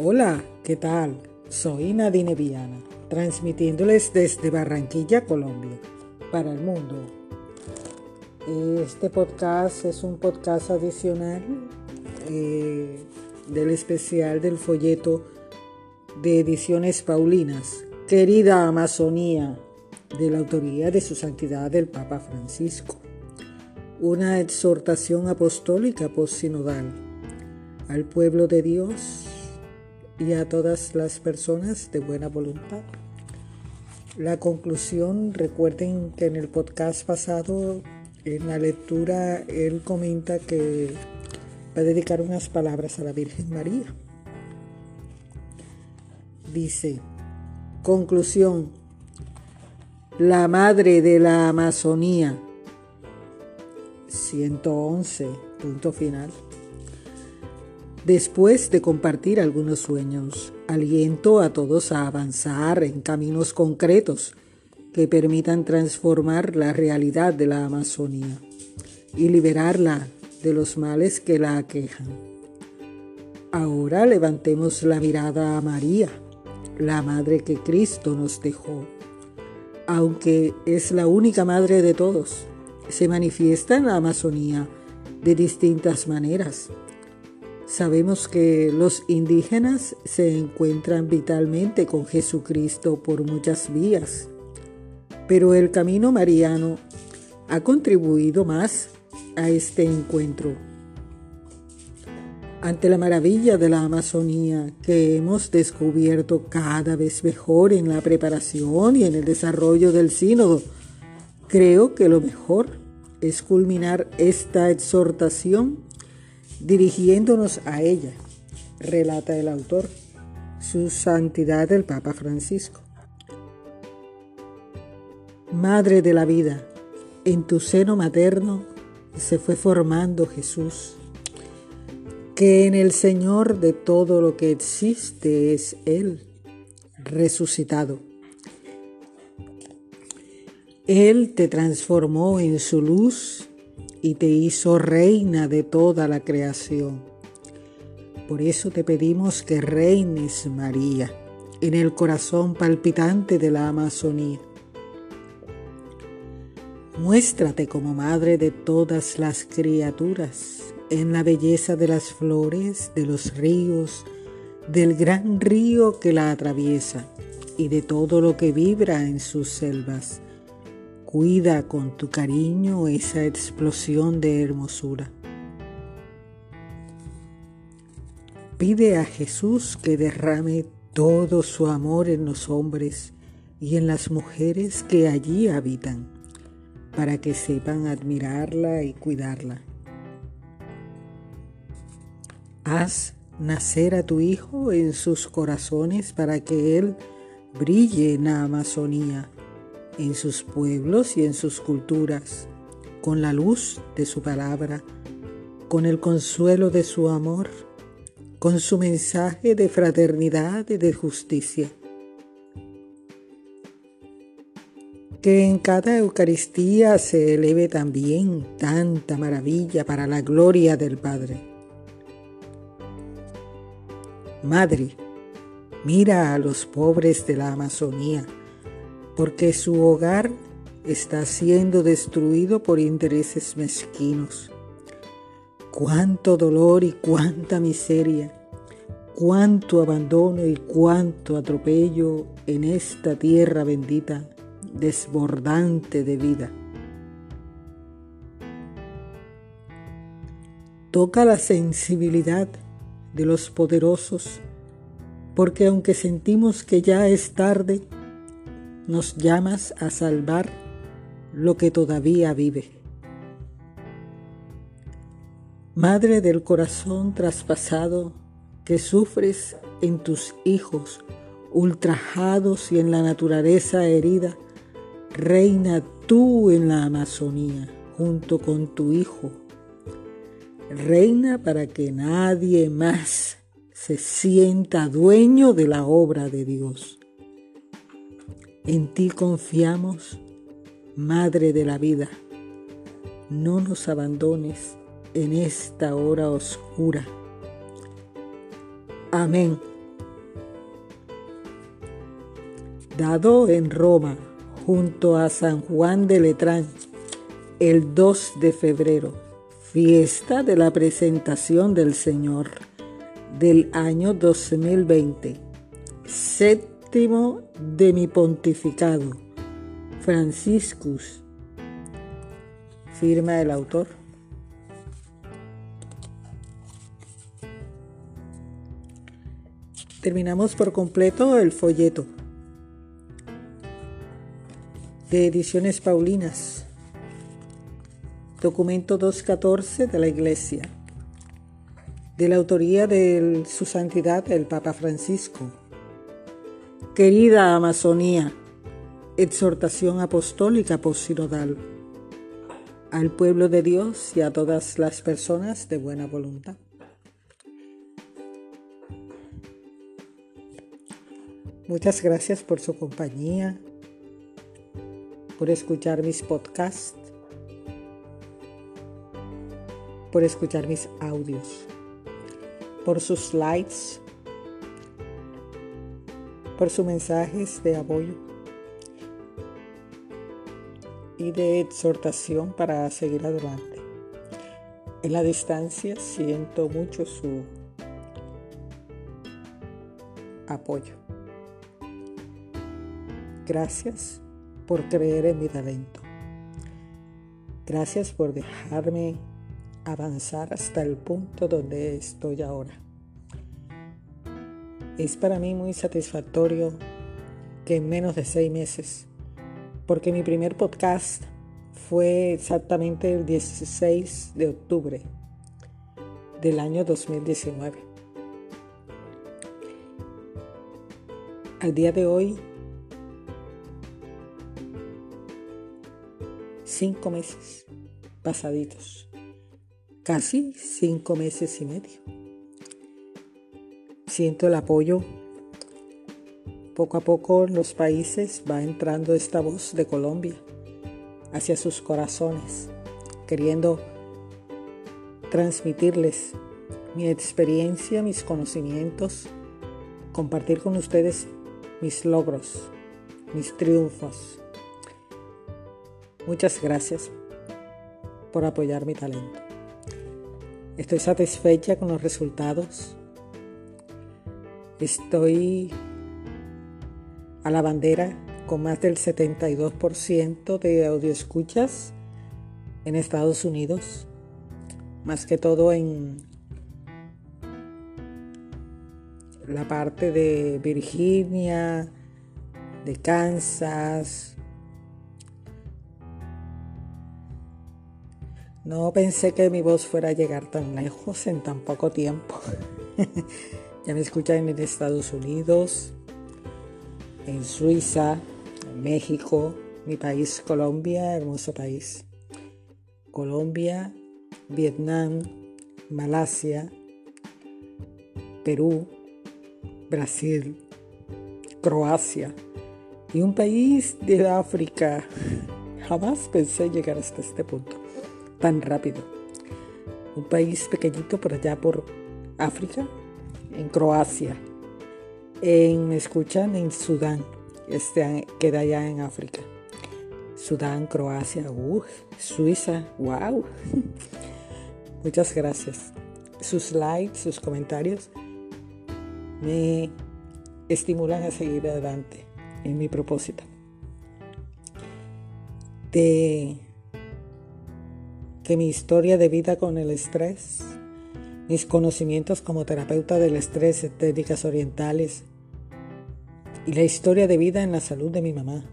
Hola, ¿qué tal? Soy Nadine Viana, transmitiéndoles desde Barranquilla, Colombia, para el mundo. Este podcast es un podcast adicional eh, del especial del folleto de Ediciones Paulinas, Querida Amazonía, de la autoría de Su Santidad el Papa Francisco. Una exhortación apostólica postsinodal al pueblo de Dios y a todas las personas de buena voluntad. La conclusión, recuerden que en el podcast pasado, en la lectura, él comenta que va a dedicar unas palabras a la Virgen María. Dice, conclusión, la madre de la Amazonía, 111, punto final. Después de compartir algunos sueños, aliento a todos a avanzar en caminos concretos que permitan transformar la realidad de la Amazonía y liberarla de los males que la aquejan. Ahora levantemos la mirada a María, la madre que Cristo nos dejó. Aunque es la única madre de todos, se manifiesta en la Amazonía de distintas maneras Sabemos que los indígenas se encuentran vitalmente con Jesucristo por muchas vías, pero el camino mariano ha contribuido más a este encuentro. Ante la maravilla de la Amazonía que hemos descubierto cada vez mejor en la preparación y en el desarrollo del sínodo, creo que lo mejor es culminar esta exhortación dirigiéndonos a ella, relata el autor, su santidad el Papa Francisco. Madre de la vida, en tu seno materno se fue formando Jesús, que en el Señor de todo lo que existe es Él, resucitado. Él te transformó en su luz y te hizo reina de toda la creación. Por eso te pedimos que reines, María, en el corazón palpitante de la Amazonía. Muéstrate como madre de todas las criaturas, en la belleza de las flores, de los ríos, del gran río que la atraviesa y de todo lo que vibra en sus selvas Cuida con tu cariño esa explosión de hermosura. Pide a Jesús que derrame todo su amor en los hombres y en las mujeres que allí habitan, para que sepan admirarla y cuidarla. Haz nacer a tu Hijo en sus corazones para que Él brille en la Amazonía en sus pueblos y en sus culturas, con la luz de su palabra, con el consuelo de su amor, con su mensaje de fraternidad y de justicia. Que en cada Eucaristía se eleve también tanta maravilla para la gloria del Padre. Madre, mira a los pobres de la Amazonía porque su hogar está siendo destruido por intereses mezquinos. Cuánto dolor y cuánta miseria, cuánto abandono y cuánto atropello en esta tierra bendita, desbordante de vida. Toca la sensibilidad de los poderosos, porque aunque sentimos que ya es tarde, nos llamas a salvar lo que todavía vive. Madre del corazón traspasado que sufres en tus hijos ultrajados y en la naturaleza herida, reina tú en la Amazonía junto con tu hijo. Reina para que nadie más se sienta dueño de la obra de Dios. En ti confiamos, Madre de la vida. No nos abandones en esta hora oscura. Amén. Dado en Roma, junto a San Juan de Letrán, el 2 de febrero, fiesta de la presentación del Señor del año 2020. Sed séptimo de mi pontificado, Franciscus, firma el autor. Terminamos por completo el folleto de Ediciones Paulinas, documento 214 de la Iglesia, de la autoría de Su Santidad el Papa Francisco. Querida Amazonía, exhortación apostólica posinodal al pueblo de Dios y a todas las personas de buena voluntad. Muchas gracias por su compañía por escuchar mis podcasts, por escuchar mis audios, por sus likes, por sus mensajes de apoyo y de exhortación para seguir adelante. En la distancia siento mucho su apoyo. Gracias por creer en mi talento. Gracias por dejarme avanzar hasta el punto donde estoy ahora. Es para mí muy satisfactorio que en menos de seis meses, porque mi primer podcast fue exactamente el 16 de octubre del año 2019. Al día de hoy cinco meses pasaditos, casi cinco meses y medio. Siento el apoyo. Poco a poco en los países va entrando esta voz de Colombia hacia sus corazones, queriendo transmitirles mi experiencia, mis conocimientos, compartir con ustedes mis logros, mis triunfos, Muchas gracias por apoyar mi talento. Estoy satisfecha con los resultados. Estoy a la bandera con más del 72% de audioescuchas en Estados Unidos, más que todo en la parte de Virginia, de Kansas, No pensé que mi voz fuera a llegar tan lejos en tan poco tiempo. ya me escuchan en Estados Unidos, en Suiza, en México, mi país Colombia, hermoso país. Colombia, Vietnam, Malasia, Perú, Brasil, Croacia y un país de África. Jamás pensé llegar hasta este punto tan rápido. Un país pequeñito por allá por África, en Croacia. Me escuchan en Sudán, este queda allá en África. Sudán, Croacia, uh, Suiza, wow. Muchas gracias. Sus likes, sus comentarios me estimulan a seguir adelante en mi propósito. De que mi historia de vida con el estrés, mis conocimientos como terapeuta del estrés, técnicas orientales y la historia de vida en la salud de mi mamá.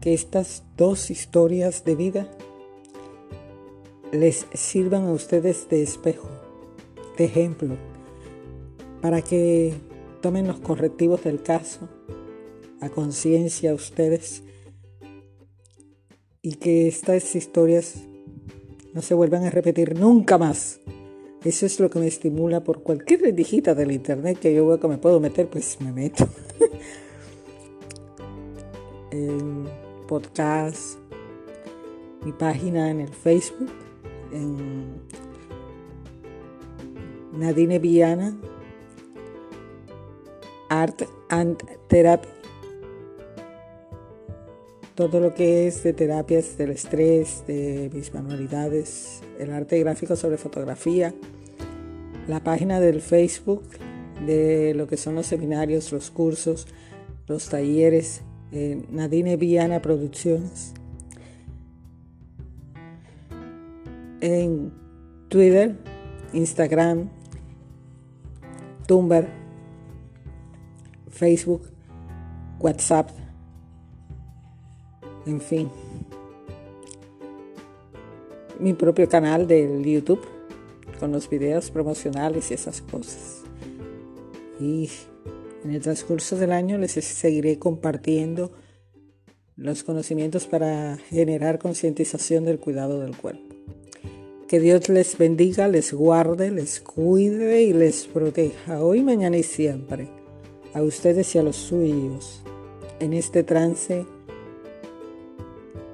Que estas dos historias de vida les sirvan a ustedes de espejo, de ejemplo, para que tomen los correctivos del caso a conciencia ustedes y que estas historias no se vuelvan a repetir nunca más. Eso es lo que me estimula por cualquier rendijita del internet que yo veo que me puedo meter, pues me meto. en podcast, mi página en el Facebook, en Nadine Viana, Art and Therapy todo lo que es de terapias del estrés, de mis manualidades, el arte gráfico sobre fotografía, la página del Facebook de lo que son los seminarios, los cursos, los talleres, eh, Nadine Viana Producciones. En Twitter, Instagram, Tumblr, Facebook, WhatsApp, en fin. Mi propio canal del YouTube con los videos promocionales y esas cosas. Y en el transcurso del año les seguiré compartiendo los conocimientos para generar concientización del cuidado del cuerpo. Que Dios les bendiga, les guarde, les cuide y les proteja hoy, mañana y siempre, a ustedes y a los suyos, en este trance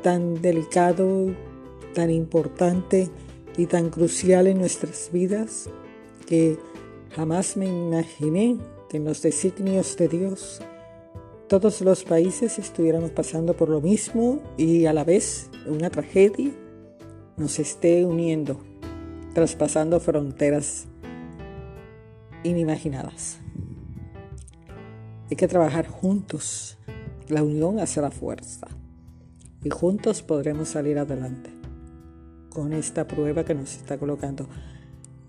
tan delicado, tan importante y tan crucial en nuestras vidas que jamás me imaginé que en los designios de Dios todos los países estuviéramos pasando por lo mismo y a la vez una tragedia nos esté uniendo, traspasando fronteras inimaginadas. Hay que trabajar juntos. La unión hace la fuerza y juntos podremos salir adelante con esta prueba que nos está colocando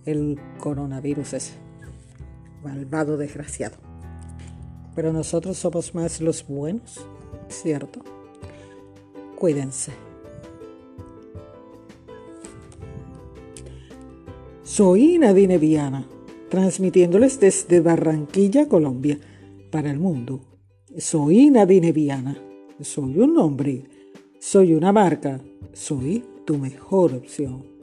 el coronavirus ese malvado desgraciado. Pero nosotros somos más los buenos, ¿cierto? Cuídense. Soy Nadine Viana, transmitiéndoles desde Barranquilla, Colombia, para el mundo. Soy Nadine Viana. Soy un hombre soy una marca, soy tu mejor opción.